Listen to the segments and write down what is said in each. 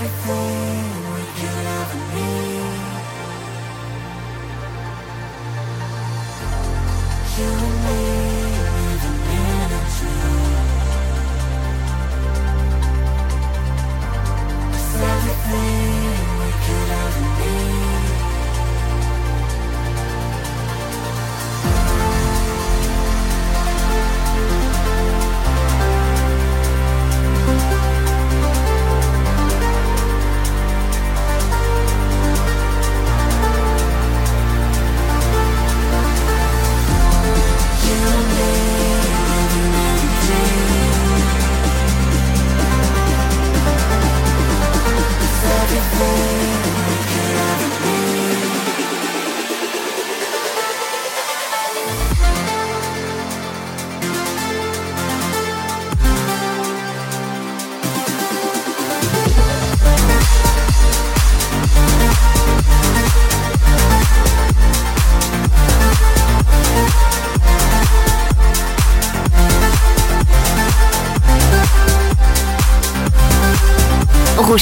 everything.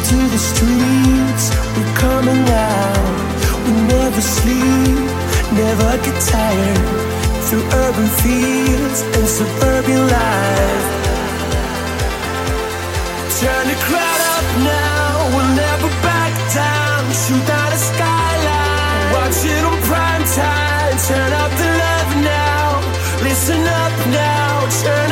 to the streets, we're coming out. We never sleep, never get tired. Through urban fields and suburban life. Turn the crowd up now, we'll never back down. Shoot out a skyline, watch it on prime time. Turn up the love now, listen up now, turn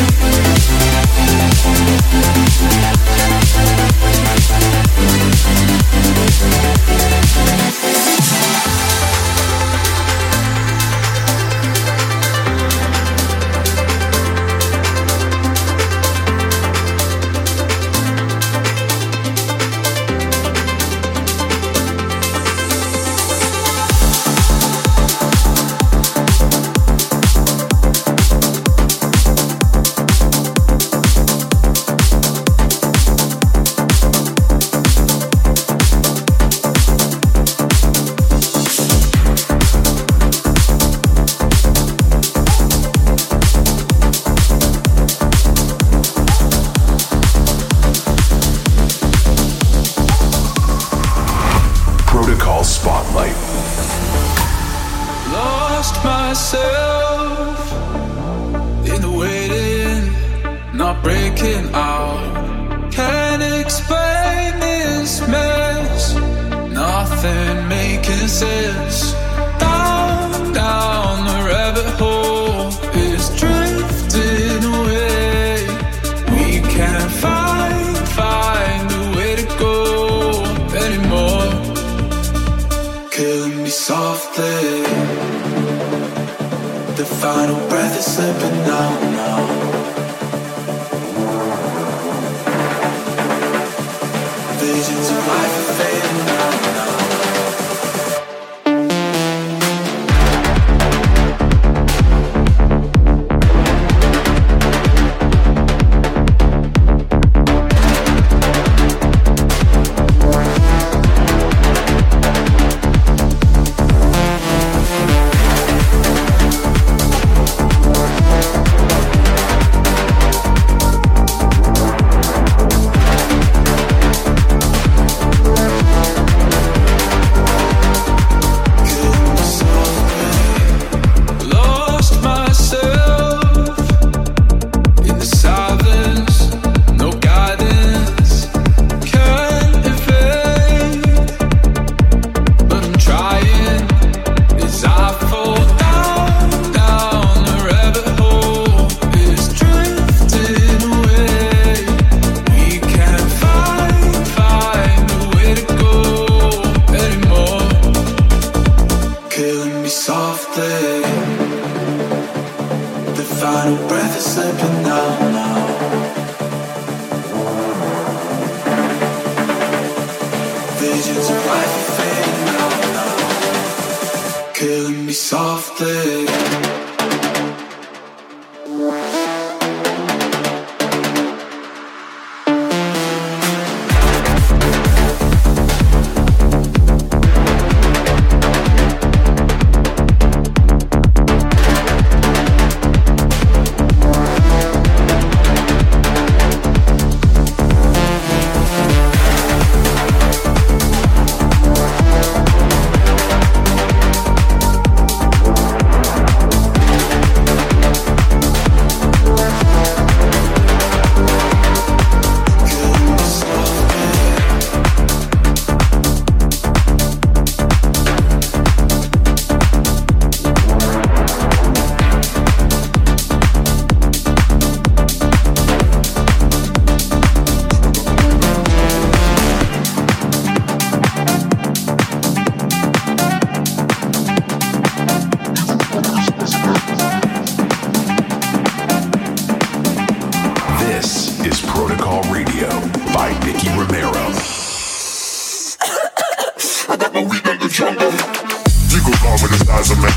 as a man.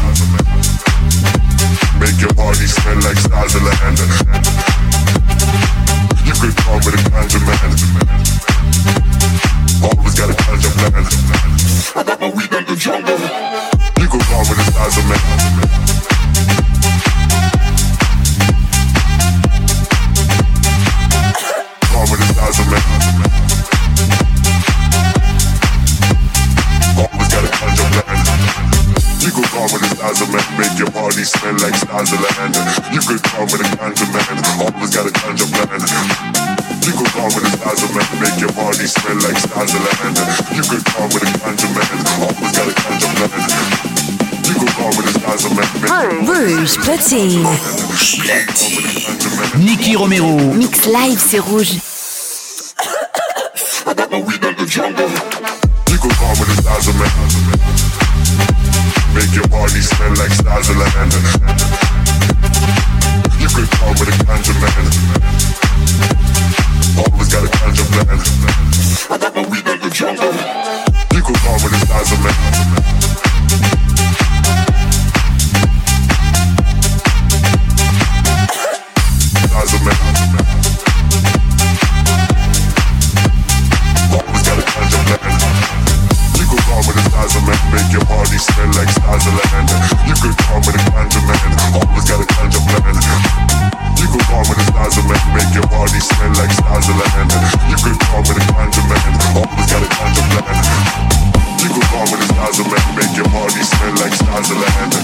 C'est rouge. stands alone.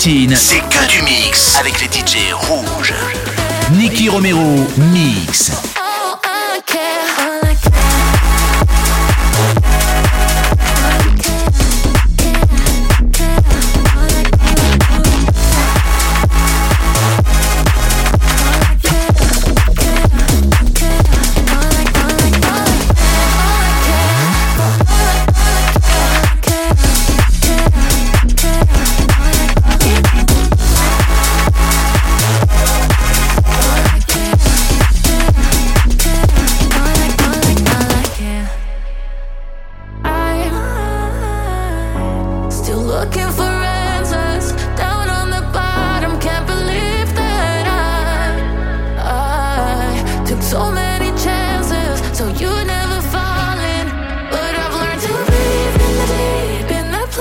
Platine. C'est que du mix avec les DJ rouges. Nicky Romero, mix.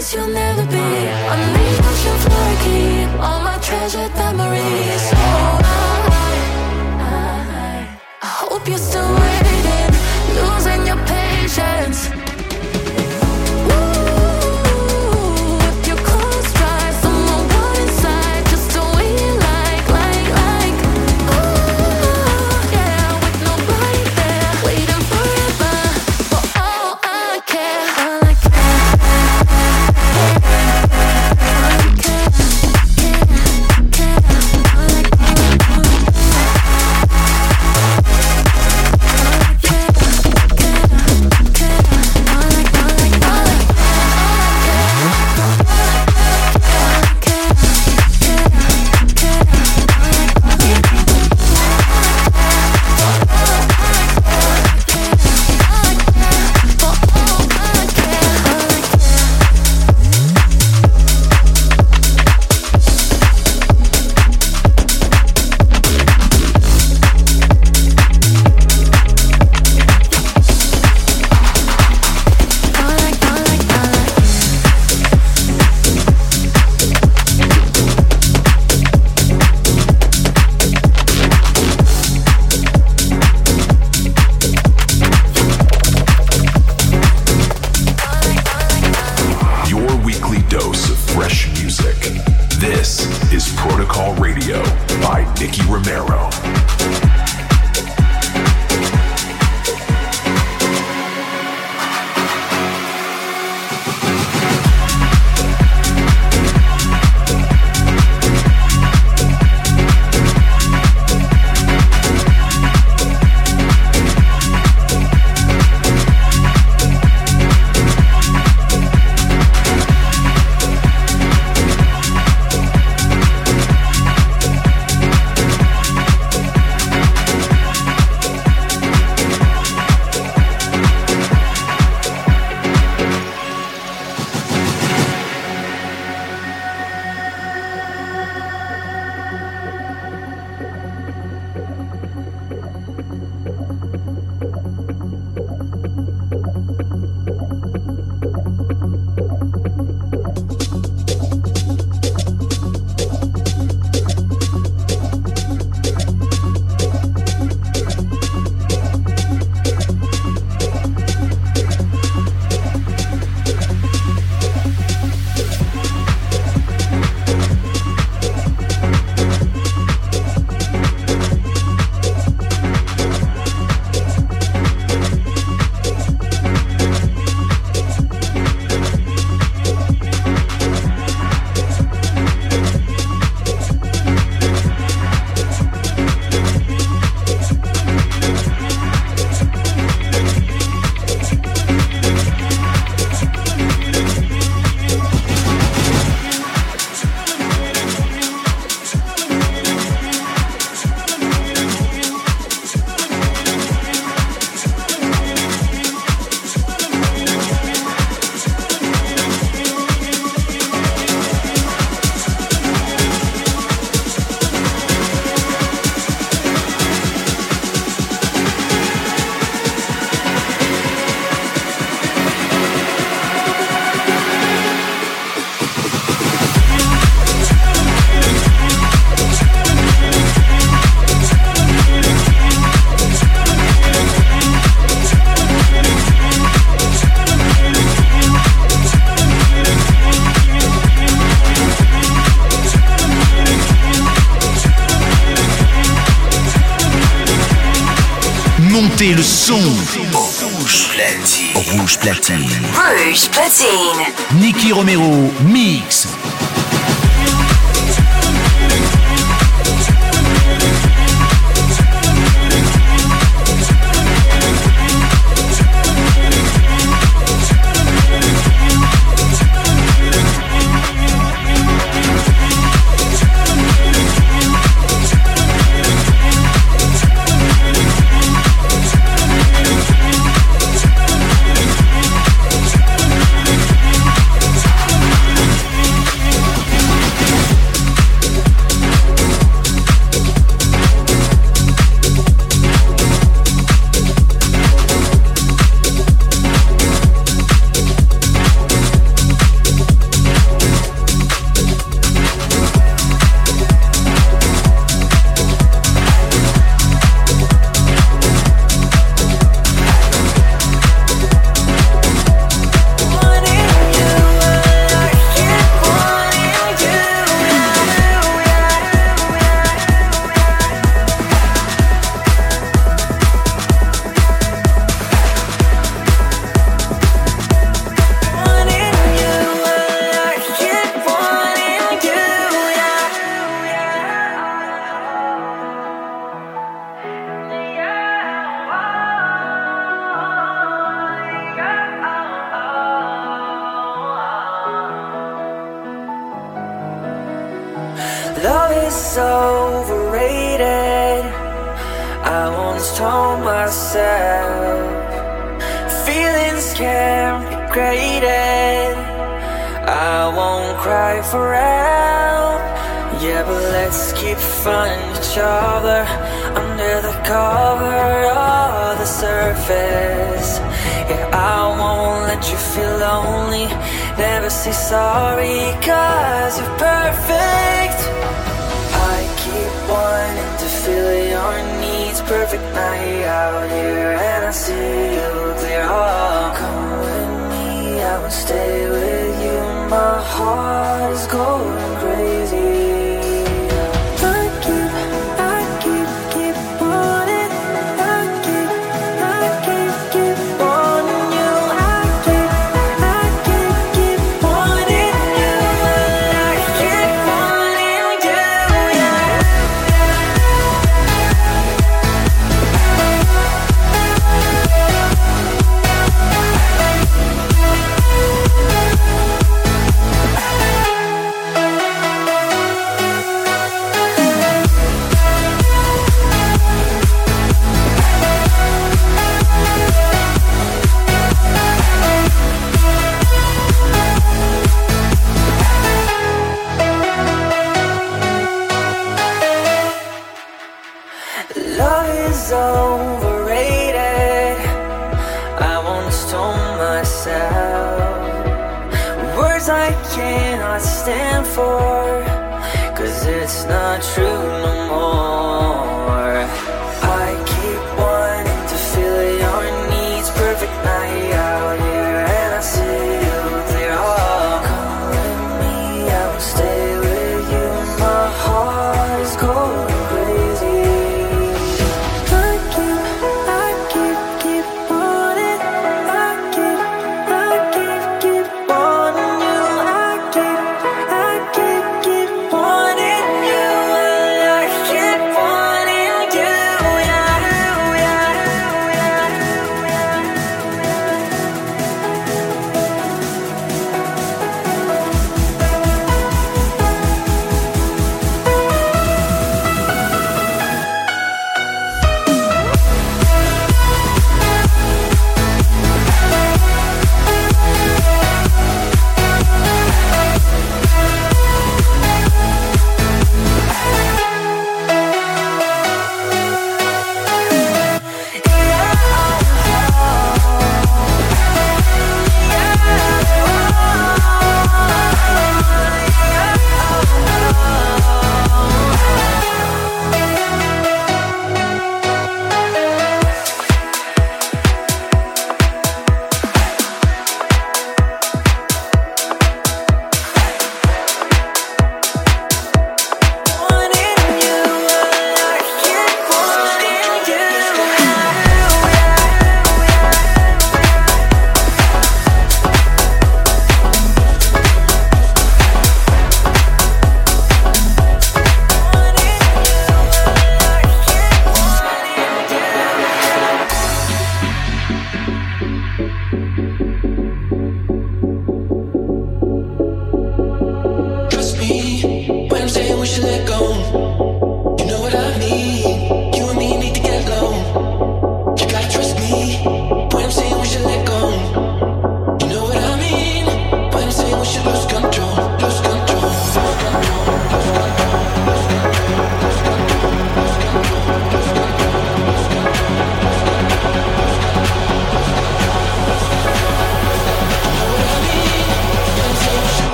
place you'll never be. On the ocean floor again, all my treasured memories. Oh. Platine. Rouge platine. Rouge platine. Nicky Romero,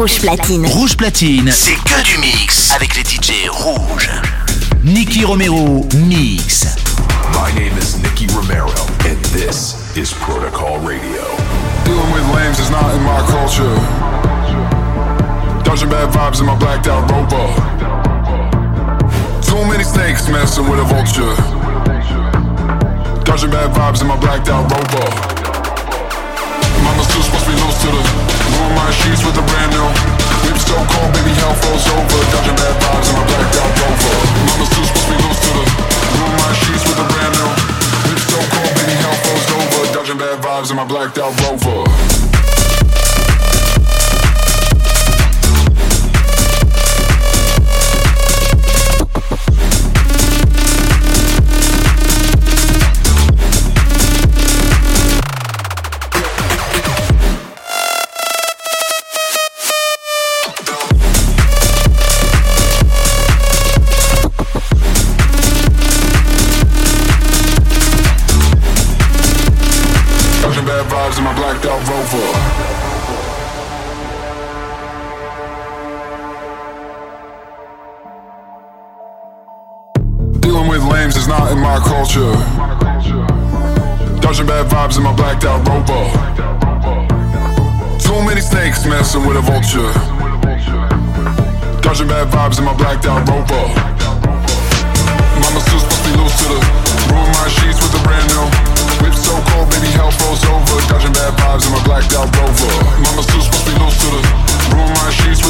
Rouge Platine. Rouge Platine, c'est que du mix avec les DJ rouges. Nicky Romero Mix. My name is Nicky Romero, and this is Protocol Radio. Dealing with lames is not in my culture. Dodging bad vibes in my blacked out rover. Too many snakes messing with a vulture. Dodging bad vibes in my blacked out rover. Still supposed to be loose to the Ruin my sheets with a brand new Whip so cold, baby, hell froze over. Dodging bad vibes in my blacked out rover Mama still supposed to be loose to the Ruin my sheets with a brand new Whip so cold, baby, hell froze over. Dodging bad vibes in my blacked out rover culture. Dodging bad vibes in my blacked out rover. Too many snakes messing with a vulture. Dodging bad vibes in my blacked out rover. Mama still supposed to be loose to the ruin my sheets with a brand new. Whip so cold, baby, hell froze over. Dodging bad vibes in my blacked out rover. Mama still supposed to be loose to the ruin my sheets with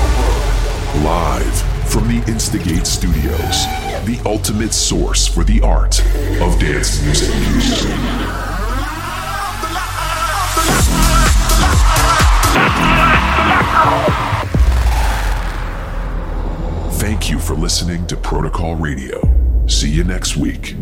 Live from the Instigate Studios, the ultimate source for the art of dance music. Thank you for listening to Protocol Radio. See you next week.